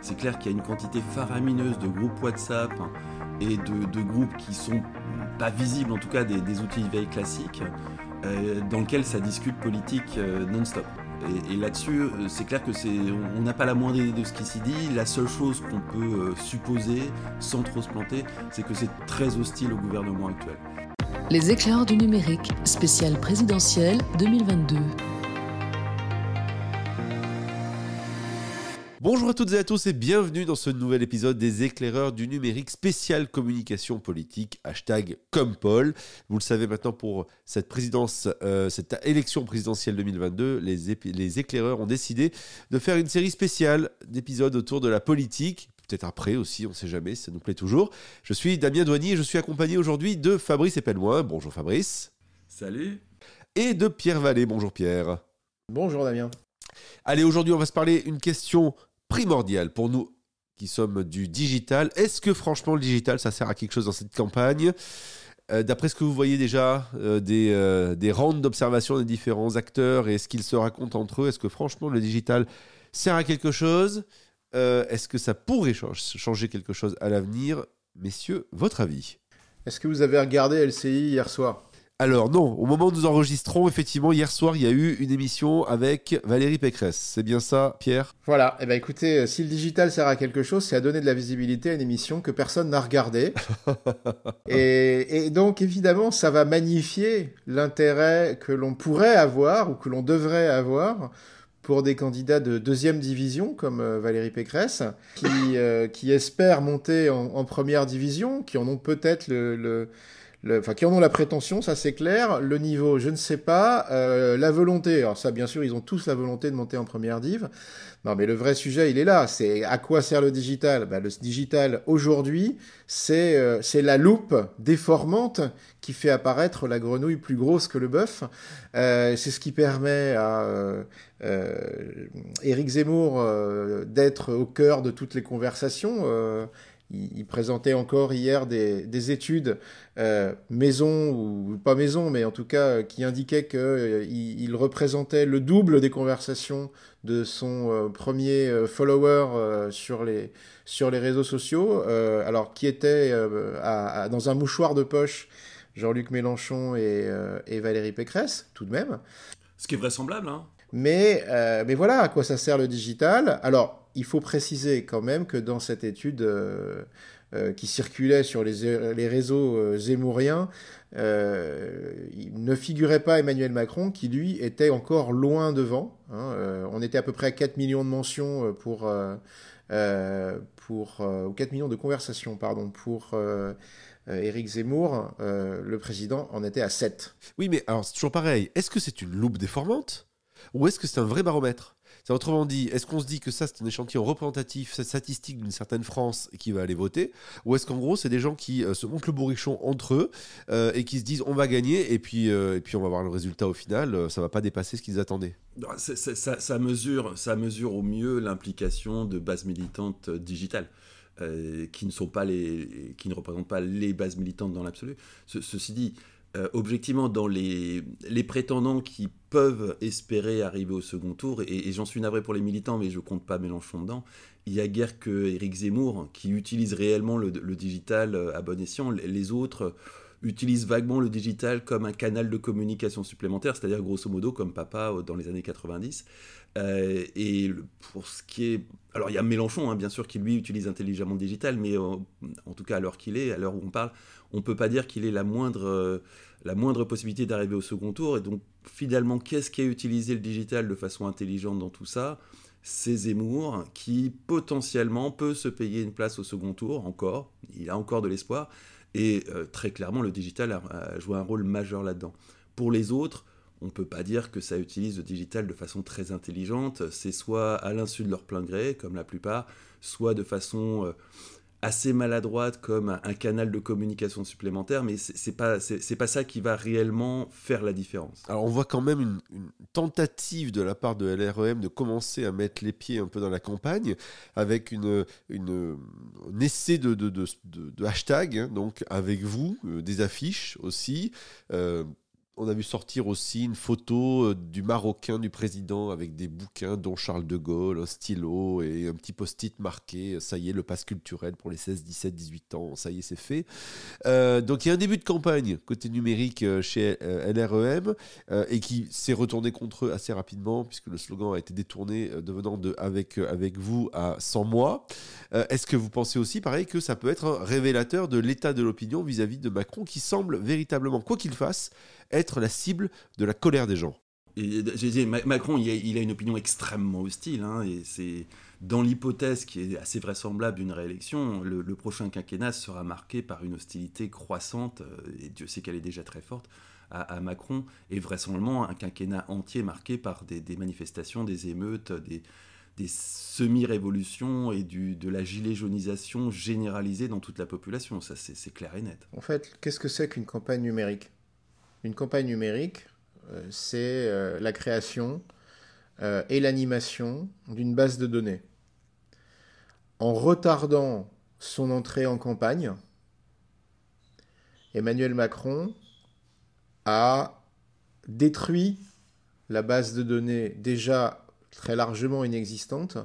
C'est clair qu'il y a une quantité faramineuse de groupes WhatsApp et de, groupes qui sont pas visibles, en tout cas des, outils de veille classiques, euh, dans lesquels ça discute politique euh, non-stop. Et, là-dessus, euh, c'est clair que c'est, on n'a pas la moindre idée de ce qui s'y dit. La seule chose qu'on peut supposer, sans trop se planter, c'est que c'est très hostile au gouvernement actuel. Les éclairs du numérique, spécial présidentiel 2022. Bonjour à toutes et à tous et bienvenue dans ce nouvel épisode des éclaireurs du numérique spécial communication politique, hashtag comme Paul. Vous le savez maintenant pour cette présidence, euh, cette élection présidentielle 2022, les, les éclaireurs ont décidé de faire une série spéciale d'épisodes autour de la politique, peut-être après aussi, on ne sait jamais, ça nous plaît toujours. Je suis Damien Douanier et je suis accompagné aujourd'hui de Fabrice Epelmoin. Bonjour Fabrice. Salut. Et de Pierre Vallée. Bonjour Pierre. Bonjour Damien. Allez, aujourd'hui, on va se parler une question primordial pour nous qui sommes du digital. Est-ce que franchement le digital, ça sert à quelque chose dans cette campagne? Euh, D'après ce que vous voyez déjà euh, des, euh, des rounds d'observation des différents acteurs et ce qu'ils se racontent entre eux, est-ce que franchement le digital sert à quelque chose? Est-ce que ça pourrait changer quelque chose à l'avenir? Messieurs, votre avis? Est-ce que vous avez regardé LCI hier soir? Alors non, au moment où nous enregistrons, effectivement, hier soir, il y a eu une émission avec Valérie Pécresse. C'est bien ça, Pierre? Voilà. Eh ben écoutez, euh, si le digital sert à quelque chose, c'est à donner de la visibilité à une émission que personne n'a regardée. et, donc évidemment, ça va magnifier l'intérêt que l'on pourrait avoir ou que l'on devrait avoir pour des candidats de deuxième division comme euh, Valérie Pécresse, qui, euh, qui espèrent monter en, première division, qui en ont peut-être le enfin qui en ont la prétention, ça c'est clair. Le niveau, je ne sais pas. Euh, la volonté, alors ça bien sûr, ils ont tous la volonté de monter en première div. Non, mais le vrai sujet, il est là. C'est à quoi sert le digital? Bah, Le digital aujourd'hui, c'est euh, c'est la loupe déformante qui fait apparaître la grenouille plus grosse que le bœuf. Euh, c'est ce qui permet à euh, euh Éric Zemmour d'être au cœur de toutes les conversations il, présentait encore hier des, études euh, maison ou pas maison, mais en tout cas euh, qui indiquaient qu'il euh, représentait le double des conversations de son premier follower sur les réseaux sociaux. alors qui était dans un mouchoir de poche Jean-Luc Mélenchon et, et, Valérie Pécresse, tout de même. Ce qui est vraisemblable, hein. Mais, mais voilà à quoi ça sert le digital. Alors, il faut préciser quand même que dans cette étude euh, euh, qui circulait sur les, les réseaux euh, zémouriens, il ne figurait pas Emmanuel Macron qui, lui, était encore loin devant. Hein. on était à peu près à 4 millions de mentions pour... pour ou 4 millions de conversations, pardon, pour... Éric Zemmour, le président, en était à 7. Oui, mais alors c'est toujours pareil. Est-ce que c'est une loupe déformante? Ou est-ce que c'est un vrai baromètre? Autrement dit, est-ce qu'on se dit que ça c'est un échantillon représentatif, statistique d'une certaine France qui va aller voter, ou est-ce qu'en gros c'est des gens qui euh, se montent le bourrichon entre eux euh, et qui se disent on va gagner et puis euh, et puis on va voir le résultat au final, ça va pas dépasser ce qu'ils attendaient? ça, mesure, ça mesure au mieux l'implication de bases militantes digitales. qui ne sont pas les, qui ne représentent pas les bases militantes dans l'absolu. ceci dit, euh, objectivement, dans les, prétendants qui peuvent espérer arriver au second tour, et, j'en suis navré pour les militants, mais je compte pas Mélenchon dedans, il y a guère que Éric Zemmour qui utilise réellement le, digital euh, à bon escient. Les autres utilisent vaguement le digital comme un canal de communication supplémentaire, c'est-à-dire grosso modo comme papa euh, dans les années 90. et pour ce qui est... Alors il y a Mélenchon, hein, bien sûr, qui lui utilise intelligemment le digital, mais en tout cas à l'heure qu'il est, à l'heure où on parle, on ne peut pas dire qu'il ait la moindre, la moindre possibilité d'arriver au second tour. Et donc, finalement, qu'est-ce qui a utilisé le digital de façon intelligente dans tout ça? C'est Zemmour, qui potentiellement peut se payer une place au second tour, encore. Il a encore de l'espoir. Et euh, très clairement, le digital a, joué un rôle majeur là-dedans. Pour les autres, on ne peut pas dire que ça utilise le digital de façon très intelligente. C'est soit à l'insu de leur plein gré, comme la plupart, soit de façon... Assez maladroite comme un, canal de communication supplémentaire, mais c'est pas pas ça qui va réellement faire la différence. Alors on voit quand même une, tentative de la part de LREM de commencer à mettre les pieds un peu dans la campagne avec une, une un essai de, de, de, de hashtag, hein, donc avec vous, euh, des affiches aussi. Euh, on a vu sortir aussi une photo euh, du Marocain du président avec des bouquins dont Charles de Gaulle, un stylo et un petit post-it marqué ça y est, le passe culturel pour les 16, 17, 18 ans, ça y est, c'est fait. Euh, donc il y a un début de campagne côté numérique euh, chez LREM et qui s'est retourné contre eux assez rapidement puisque le slogan a été détourné devenant de avec, avec vous à 100 mois. Est-ce que vous pensez aussi, pareil, que ça peut être un révélateur de l'état de l'opinion vis-à-vis de Macron qui semble véritablement, quoi qu'il fasse, être la cible de la colère des gens. J'ai dit, Macron, il a, une opinion extrêmement hostile, hein, et c'est dans l'hypothèse qui est assez vraisemblable d'une réélection, le, prochain quinquennat sera marqué par une hostilité croissante, euh, et Dieu sait qu'elle est déjà très forte, à, Macron, et vraisemblablement un quinquennat entier marqué par des, manifestations, des émeutes, des, des semi-révolutions et du, de la gilet jaunisation généralisée dans toute la population. Ça, c'est clair et net. En fait, qu'est-ce que c'est qu'une campagne numérique? Une campagne numérique, euh, c'est euh, la création euh, et l'animation d'une base de données. En retardant son entrée en campagne, Emmanuel Macron a détruit la base de données déjà très largement inexistante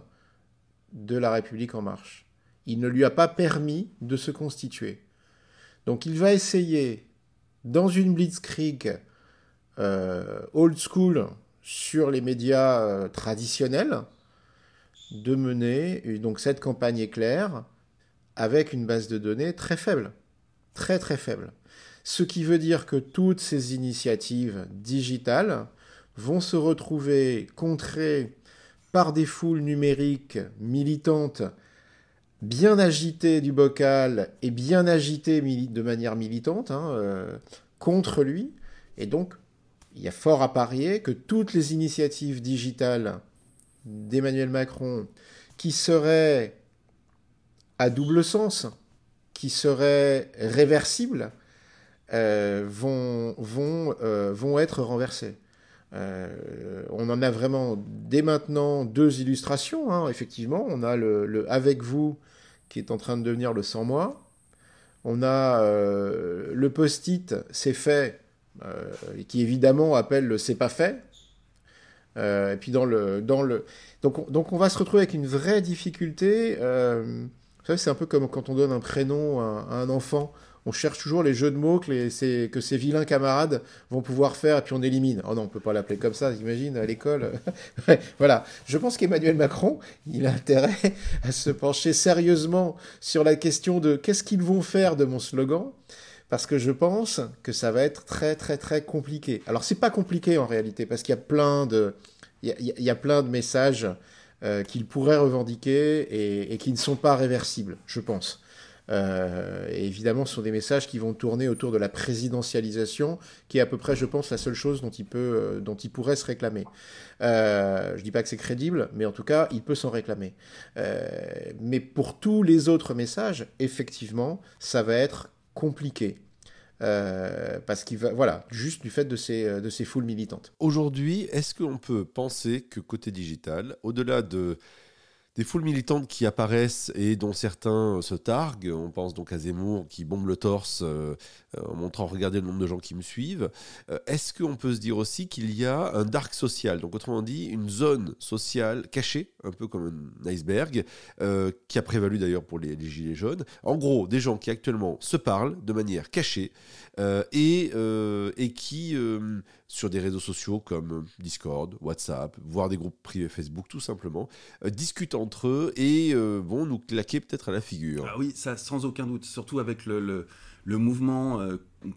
de la République en marche. Il ne lui a pas permis de se constituer. Donc il va essayer dans une blitzkrieg euh, old school sur les médias euh, traditionnels, de mener donc cette campagne éclair avec une base de données très faible, très très faible. Ce qui veut dire que toutes ces initiatives digitales vont se retrouver contrées par des foules numériques militantes bien agité du bocal et bien agité de manière militante hein, euh, contre lui. Et donc, il y a fort à parier que toutes les initiatives digitales d'Emmanuel Macron qui seraient à double sens, qui seraient réversibles, euh, vont, vont, euh, vont être renversées. on en a vraiment dès maintenant deux illustrations. Hein, effectivement, on a le, le, avec vous qui est en train de devenir le sans moi. On a euh, le post-it c'est fait, euh, qui évidemment appelle le c'est pas fait. Euh, et puis dans le, dans le... Donc, on, donc on va se retrouver avec une vraie difficulté. vous savez, c'est un peu comme quand on donne un prénom à un enfant on cherche toujours les jeux de mots que, les, que ces vilains camarades vont pouvoir faire et puis on élimine. Oh non, on peut pas l'appeler comme ça, j'imagine, à l'école. voilà. Je pense qu'Emmanuel Macron, il a intérêt à se pencher sérieusement sur la question de qu'est-ce qu'ils vont faire de mon slogan parce que je pense que ça va être très très très compliqué. Alors c'est pas compliqué en réalité parce qu'il y a plein de messages euh, qu'il pourrait revendiquer et, qui ne sont pas réversibles, je pense. Euh, et évidemment, ce sont des messages qui vont tourner autour de la présidentialisation, qui est à peu près, je pense, la seule chose dont il, peut, euh, dont il pourrait se réclamer. Euh, je dis pas que c'est crédible, mais en tout cas, il peut s'en réclamer. Mais pour tous les autres messages, effectivement, ça va être compliqué. parce qu'il va, voilà, juste du fait de ces, de ces foules militantes. Aujourd'hui, est-ce qu'on peut penser que côté digital, au-delà de des foules militantes qui apparaissent et dont certains se targuent. On pense donc à Zemmour qui bombe le torse euh, en montrant regardez le nombre de gens qui me suivent. Euh, est-ce qu'on peut se dire aussi qu'il y a un dark social, donc autrement dit une zone sociale cachée, un peu comme un iceberg, euh, qui a prévalu d'ailleurs pour les, gilets jaunes. En gros, des gens qui actuellement se parlent de manière cachée et, et qui sur des réseaux sociaux comme Discord, WhatsApp, voire des groupes privés Facebook tout simplement, discutent entre eux et vont nous claquer peut-être à la figure. Ah oui, ça sans aucun doute, surtout avec le, le, mouvement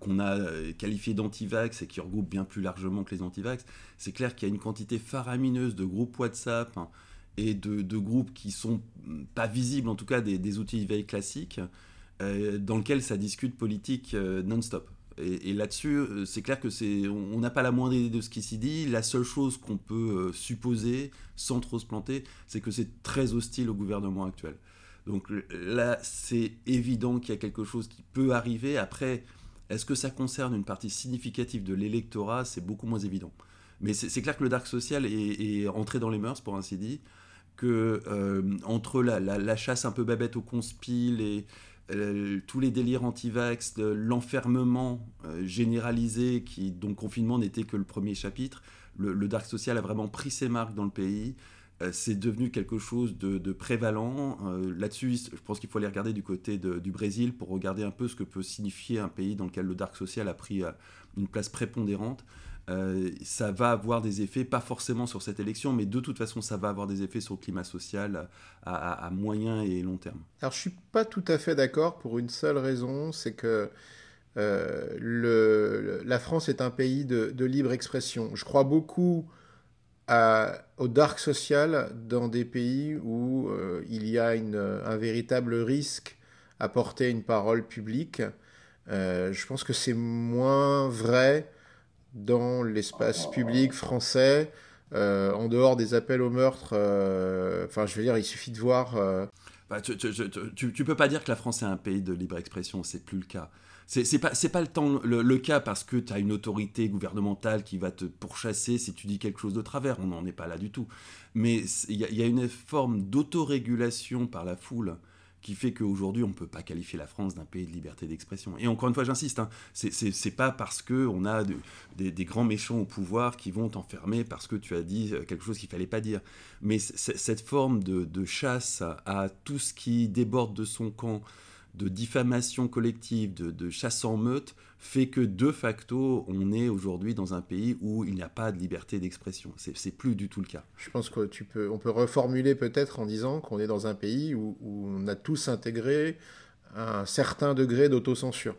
qu'on a qualifié d'anti-vax et qui regroupe bien plus largement que les anti-vax. C'est clair qu'il y a une quantité faramineuse de groupes WhatsApp hein, et de, groupes qui sont pas visibles, en tout cas des, des outils de veille classiques, dans lesquels ça discute politique non-stop. Et, là-dessus, euh, c'est clair que c'est, on n'a pas la moindre idée de ce qui s'y dit. La seule chose qu'on peut euh, supposer, sans trop se planter, c'est que c'est très hostile au gouvernement actuel. Donc là, c'est évident qu'il y a quelque chose qui peut arriver. Après, est-ce que ça concerne une partie significative de l'électorat? C'est beaucoup moins évident. Mais c'est clair que le dark social est, entré dans les mœurs, pour ainsi dire, que euh, entre la, la, chasse un peu babette au conspil et tous les délires anti-vax, l'enfermement généralisé, qui, dont le confinement n'était que le premier chapitre, le, dark social a vraiment pris ses marques dans le pays. Euh, c'est devenu quelque chose de, prévalent. Euh, là-dessus, je pense qu'il faut aller regarder du côté du Brésil pour regarder un peu ce que peut signifier un pays dans lequel le dark social a pris euh, une place prépondérante. Ça va avoir des effets, pas forcément sur cette élection, mais de toute façon, ça va avoir des effets sur le climat social à, moyen et long terme. Alors, je suis pas tout à fait d'accord pour une seule raison, c'est que le, la France est un pays de, libre expression. Je crois beaucoup au dark social dans des pays où euh, il y a un véritable risque à porter une parole publique. Euh, je pense que c'est moins vrai dans l'espace public français, euh, en dehors des appels au meurtre. Enfin, je veux dire, il suffit de voir. Bah, tu, tu, peux pas dire que la France est un pays de libre expression, c'est plus le cas. C'est pas, pas le, temps, le, cas parce que tu as une autorité gouvernementale qui va te pourchasser si tu dis quelque chose de travers. On n'en est pas là du tout. Mais il y, a une forme d'autorégulation par la foule qui fait qu'aujourd'hui, on ne peut pas qualifier la France d'un pays de liberté d'expression. Et encore une fois, j'insiste, hein, c'est pas parce qu'on a des, grands méchants au pouvoir qui vont t'enfermer parce que tu as dit euh, quelque chose qu'il fallait pas dire. Mais cette forme de, de, chasse à tout ce qui déborde de son camp, de diffamation collective, de, chasse en meute, fait que de facto, on est aujourd'hui dans un pays où il n'y a pas de liberté d'expression. C'est plus du tout le cas. Je pense que tu peux, on peut reformuler peut-être en disant qu'on est dans un pays où, on a tous intégré un certain degré d'autocensure.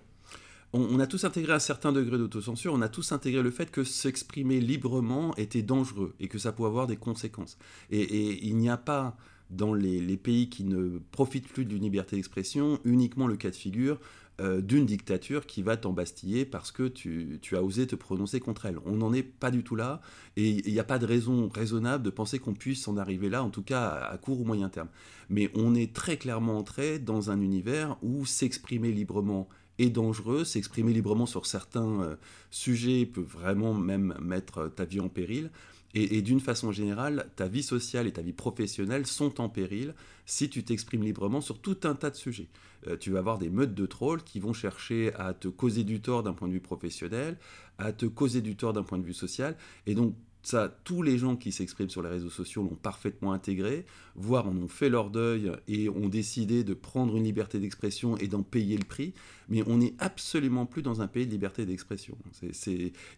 On, a tous intégré un certain degré d'autocensure, on a tous intégré le fait que s'exprimer librement était dangereux et que ça pouvait avoir des conséquences. et il n'y a pas dans les, pays qui ne profitent plus d'une liberté d'expression, uniquement le cas de figure euh, d'une dictature qui va t'embastiller parce que tu, as osé te prononcer contre elle. On n'en est pas du tout là, et il n'y a pas de raison raisonnable de penser qu'on puisse en arriver là, en tout cas à, court ou moyen terme. Mais on est très clairement entré dans un univers où s'exprimer librement est dangereux, s'exprimer librement sur certains euh, sujets peut vraiment même mettre ta vie en péril. Et, d'une façon générale, ta vie sociale et ta vie professionnelle sont en péril si tu t'exprimes librement sur tout un tas de sujets. Euh, tu vas avoir des meutes de trolls qui vont chercher à te causer du tort d'un point de vue professionnel, à te causer du tort d'un point de vue social. Et donc, ça, tous les gens qui s'expriment sur les réseaux sociaux l'ont parfaitement intégré, voire en ont fait leur deuil et ont décidé de prendre une liberté d'expression et d'en payer le prix. Mais on n'est absolument plus dans un pays de liberté d'expression.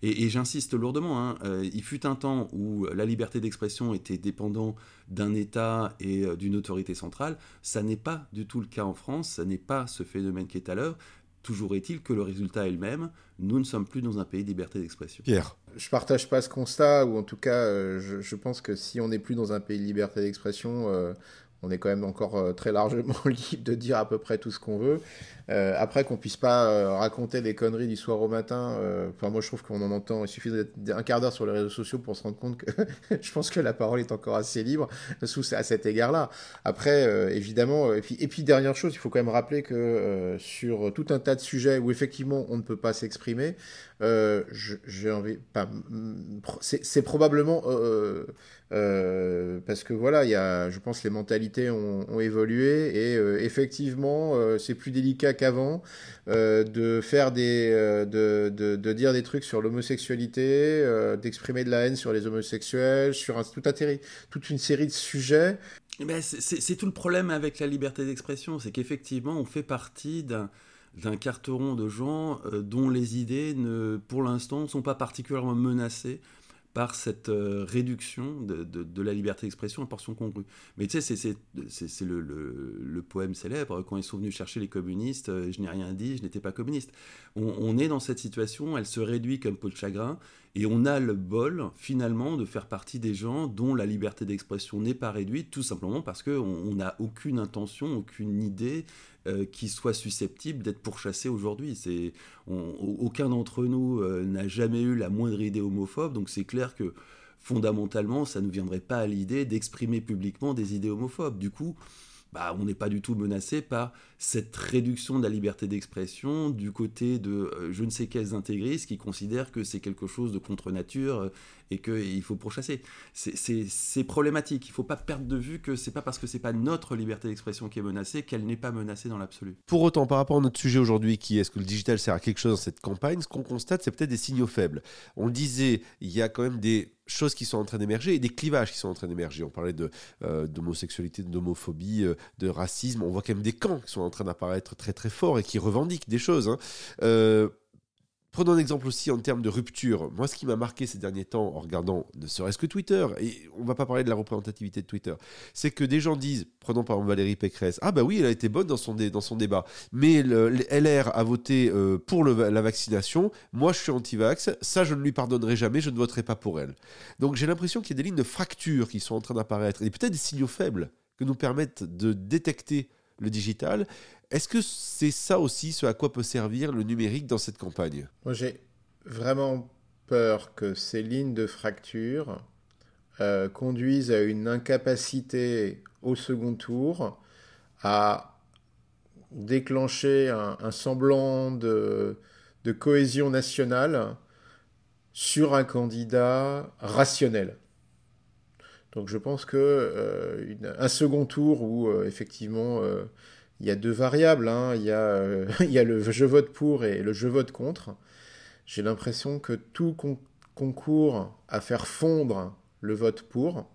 Et, j'insiste lourdement, hein, euh, il fut un temps où la liberté d'expression était dépendante d'un État et euh, d'une autorité centrale. Ça n'est pas du tout le cas en France, ça n'est pas ce phénomène qui est à l'heure. Toujours est-il que le résultat est le même. Nous ne sommes plus dans un pays de liberté d'expression. Pierre. Je partage pas ce constat, ou en tout cas, euh, je, pense que si on n'est plus dans un pays de liberté d'expression, euh, on est quand même encore euh, très largement libre de dire à peu près tout ce qu'on veut. Euh, après qu'on puisse pas euh, raconter des conneries du soir au matin, enfin moi je trouve qu'on en entend, il suffit d'un quart d'heure sur les réseaux sociaux pour se rendre compte que je pense que la parole est encore assez libre sous à cet égard-là. Après évidemment, et puis, et puis dernière chose, il faut quand même rappeler que sur tout un tas de sujets où effectivement on ne peut pas s'exprimer, j'ai envie, c'est probablement euh, parce que voilà, il y a, je pense, les mentalités ont, évolué et euh, effectivement, euh, c'est plus délicat qu'avant de faire des, de, de, de, dire des trucs sur l'homosexualité, d'exprimer de la haine sur les homosexuels, sur un, tout un, toute une série de sujets. Eh ben, c'est tout le problème avec la liberté d'expression, c'est qu'effectivement, on fait partie d'un d'un carteron de gens dont les idées, ne, pour l'instant, ne sont pas particulièrement menacées par cette euh, réduction de, de, la liberté d'expression à portion congrue. Mais tu sais, c'est le, le, le, poème célèbre, quand ils sont venus chercher les communistes, euh, je n'ai rien dit, je n'étais pas communiste. On, on, est dans cette situation, elle se réduit comme peau de chagrin, et on a le bol, finalement, de faire partie des gens dont la liberté d'expression n'est pas réduite, tout simplement parce qu'on n'a aucune intention, aucune idée euh, qui soit susceptible d'être pourchassé aujourd'hui. C'est, aucun d'entre nous euh, n'a jamais eu la moindre idée homophobe, donc c'est clair que fondamentalement, ça ne viendrait pas à l'idée d'exprimer publiquement des idées homophobes. Du coup, bah, on n'est pas du tout menacé par cette réduction de la liberté d'expression du côté de euh, je ne sais quels intégristes qui considèrent que c'est quelque chose de contre nature euh, et qu'il faut pourchasser. C'est problématique. Il ne faut pas perdre de vue que c'est pas parce que c'est pas notre liberté d'expression qui est menacée qu'elle n'est pas menacée dans l'absolu. Pour autant, par rapport à notre sujet aujourd'hui, qui est-ce que le digital sert à quelque chose dans cette campagne, ce qu'on constate, c'est peut-être des signaux faibles. On le disait, il y a quand même des choses qui sont en train d'émerger et des clivages qui sont en train d'émerger. On parlait euh, d'homosexualité, d'homophobie, euh, de racisme. On voit quand même des camps qui sont en train d'apparaître très très forts et qui revendiquent des choses. Hein. Euh, Prenons un exemple aussi en termes de rupture. Moi, ce qui m'a marqué ces derniers temps en regardant ne serait-ce que Twitter, et on va pas parler de la représentativité de Twitter, c'est que des gens disent, prenons par exemple Valérie Pécresse, ah bah oui, elle a été bonne dans son, dans son débat, mais le, LR a voté euh, pour la vaccination, moi je suis anti-vax, ça je ne lui pardonnerai jamais, je ne voterai pas pour elle. Donc j'ai l'impression qu'il y a des lignes de fracture qui sont en train d'apparaître, et peut-être des signaux faibles que nous permettent de détecter le digital. Est-ce que c'est ça aussi ce à quoi peut servir le numérique dans cette campagne? Moi, j'ai vraiment peur que ces lignes de fracture euh, conduisent à une incapacité au second tour à déclencher un, semblant de, cohésion nationale sur un candidat rationnel. Donc je pense que euh, second tour où euh, effectivement il y a deux variables. Hein. Il, y a, euh, il y a le je vote pour et le je vote contre. J'ai l'impression que tout concourt à faire fondre le vote pour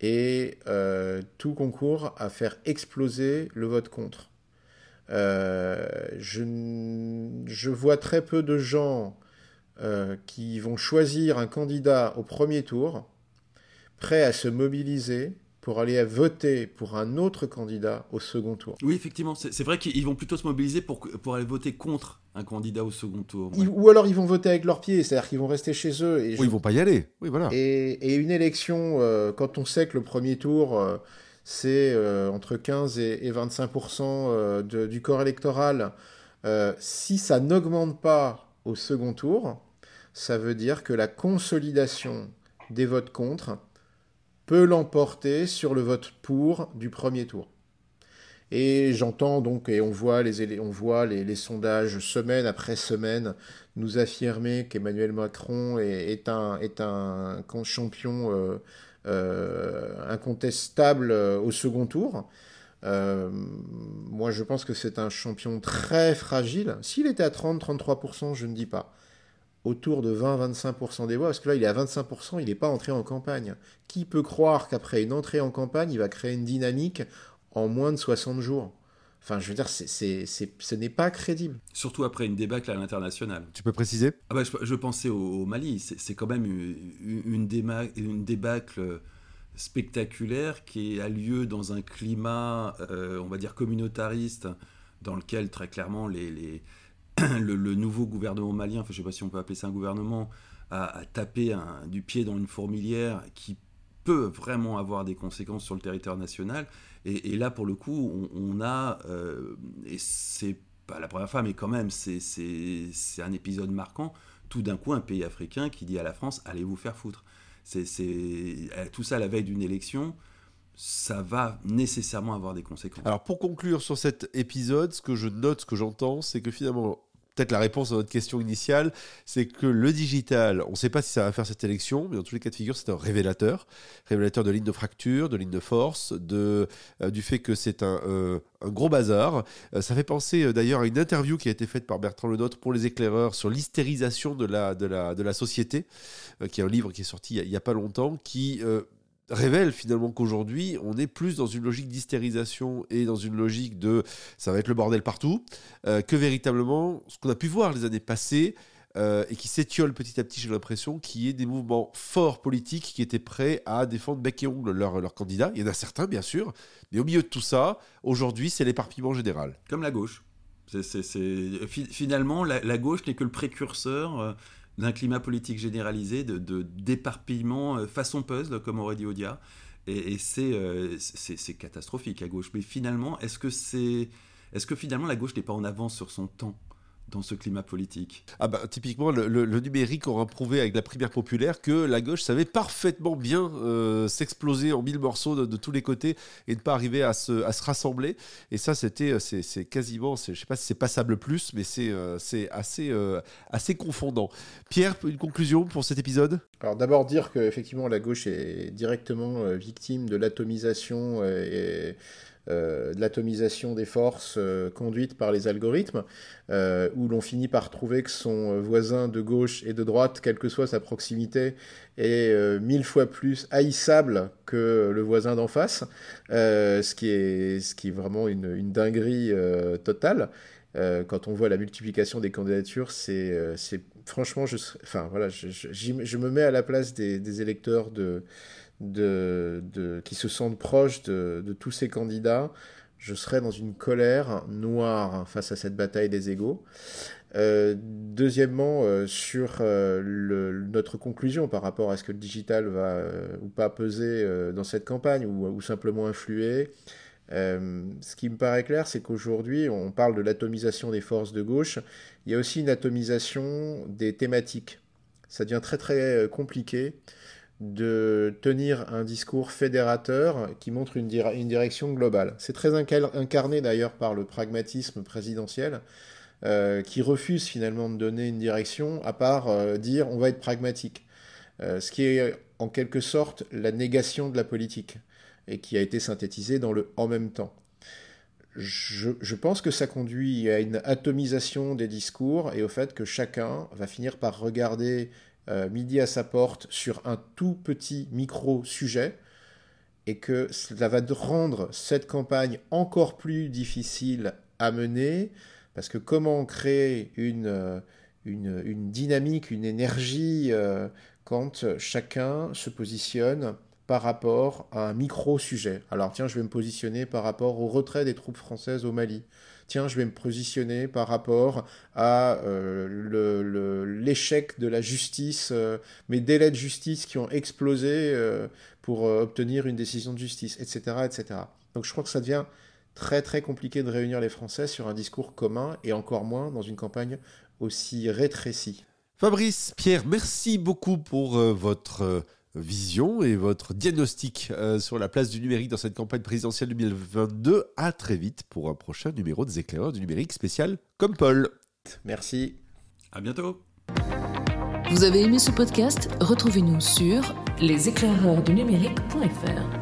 et euh, tout concourt à faire exploser le vote contre. Euh, je, je, vois très peu de gens qui vont choisir un candidat au premier tour, prêts à se mobiliser pour aller voter pour un autre candidat au second tour. Oui, effectivement, c'est vrai qu'ils vont plutôt se mobiliser pour, pour aller voter contre un candidat au second tour. ou alors ils vont voter avec leurs pieds, c'est-à-dire qu'ils vont rester chez eux. Et Ou ils vont pas y aller. Oui, voilà. Et, et une élection, euh, quand on sait que le premier tour, euh, c'est euh, entre 15 et, et 25% du corps électoral, si ça n'augmente pas au second tour, ça veut dire que la consolidation des votes contre peut l'emporter sur le vote pour du premier tour. Et j'entends donc, et on voit les, on voit les, sondages semaine après semaine nous affirmer qu'Emmanuel Macron est, un, est un champion euh, euh, incontestable euh, au second tour. moi, je pense que c'est un champion très fragile. S'il était à 30-33%, je ne dis pas autour de 20-25% des voix, parce que là il est à 25%, il n'est pas entré en campagne. Qui peut croire qu'après une entrée en campagne, il va créer une dynamique en moins de 60 jours? Enfin, je veux dire, c'est, ce n'est pas crédible. Surtout après une débâcle à l'international. Tu peux préciser? Ah bah, je, pensais au, Mali. C'est, quand même une, une, une débâcle spectaculaire qui a lieu dans un climat, euh, on va dire, communautariste, dans lequel très clairement les le, nouveau gouvernement malien, enfin, je ne sais pas si on peut appeler ça un gouvernement, a, tapé du pied dans une fourmilière qui peut vraiment avoir des conséquences sur le territoire national. Et, là, pour le coup, on, a, euh, et c'est pas la première fois, mais quand même, c'est un épisode marquant, tout d'un coup, un pays africain qui dit à la France, allez vous faire foutre. C'est tout ça à la veille d'une élection ça va nécessairement avoir des conséquences. Alors pour conclure sur cet épisode, ce que je note, ce que j'entends, c'est que finalement peut-être la réponse à notre question initiale, c'est que le digital, on ne sait pas si ça va faire cette élection, mais dans tous les cas de figure, c'est un révélateur. Révélateur de lignes de fracture, de lignes de force, de, euh, du fait que c'est un, euh, gros bazar. Euh, ça fait penser d'ailleurs à une interview qui a été faite par Bertrand Lenôtre pour les éclaireurs sur l'hystérisation de la, société, qui est un livre qui est sorti il n'y a, a, pas longtemps, qui révèle finalement qu'aujourd'hui, on est plus dans une logique d'hystérisation et dans une logique de ça va être le bordel partout, euh, que véritablement ce qu'on a pu voir les années passées euh, et qui s'étiole petit à petit, j'ai l'impression, qui est des mouvements forts politiques qui étaient prêts à défendre bec et ongle leurs leur candidats. Il y en a certains, bien sûr, mais au milieu de tout ça, aujourd'hui, c'est l'éparpillement général. Comme la gauche. c'est Finalement, la, gauche n'est que le précurseur. D'un climat politique généralisé, de, d'éparpillement euh, façon puzzle, comme aurait dit Odia. Et, euh, c'est, c'est, catastrophique à gauche. Mais finalement, est-ce que, c'est, est-ce que finalement la gauche n'est pas en avance sur son temps? Dans ce climat politique. Ah bah, typiquement, le, numérique aura prouvé avec la primaire populaire que la gauche savait parfaitement bien euh, s'exploser en mille morceaux de, tous les côtés et ne pas arriver à se, à se rassembler. Et ça, c'était, c'est, quasiment, je sais pas si c'est passable plus, mais c'est, c'est assez, assez confondant. Pierre, une conclusion pour cet épisode? Alors d'abord dire qu'effectivement la gauche est directement victime de l'atomisation et euh, de l'atomisation des forces euh, conduite par les algorithmes, euh, où l'on finit par trouver que son voisin de gauche et de droite, quelle que soit sa proximité, est mille fois plus haïssable que le voisin d'en face, ce, qui est, ce qui est vraiment une, dinguerie totale. quand on voit la multiplication des candidatures, c'est franchement, je, enfin voilà, je, me mets à la place des électeurs de, de, qui se sentent proches de, tous ces candidats, je serais dans une colère noire face à cette bataille des égaux. Euh, deuxièmement, euh, sur euh, notre conclusion par rapport à ce que le digital va ou pas peser dans cette campagne ou, ou simplement influer, ce qui me paraît clair, c'est qu'aujourd'hui, on parle de l'atomisation des forces de gauche, il y a aussi une atomisation des thématiques. Ça devient très très compliqué de tenir un discours fédérateur qui montre une, direction globale. C'est très incarné d'ailleurs par le pragmatisme présidentiel, euh, qui refuse finalement de donner une direction à part euh, dire on va être pragmatique. Euh, ce qui est en quelque sorte la négation de la politique, et qui a été synthétisé dans le en même temps. je, pense que ça conduit à une atomisation des discours et au fait que chacun va finir par regarder midi à sa porte sur un tout petit micro-sujet et que cela va rendre cette campagne encore plus difficile à mener parce que comment créer une, euh, une, une dynamique, une énergie euh, quand chacun se positionne par rapport à un micro-sujet? Alors tiens, je vais me positionner par rapport au retrait des troupes françaises au Mali tiens, je vais me positionner par rapport à euh, l'échec de la justice, euh, mes délais de justice qui ont explosé euh, pour obtenir une décision de justice, etc., etc. Donc je crois que ça devient très très compliqué de réunir les Français sur un discours commun et encore moins dans une campagne aussi rétrécie. Fabrice, Pierre, merci beaucoup pour votre vision et votre diagnostic euh, sur la place du numérique dans cette campagne présidentielle 2022. À très vite pour un prochain numéro des éclaireurs du numérique spécial comme Paul. Merci. À bientôt. Vous avez aimé ce podcast? Retrouvez-nous sur leséclaireurdunumérique.fr.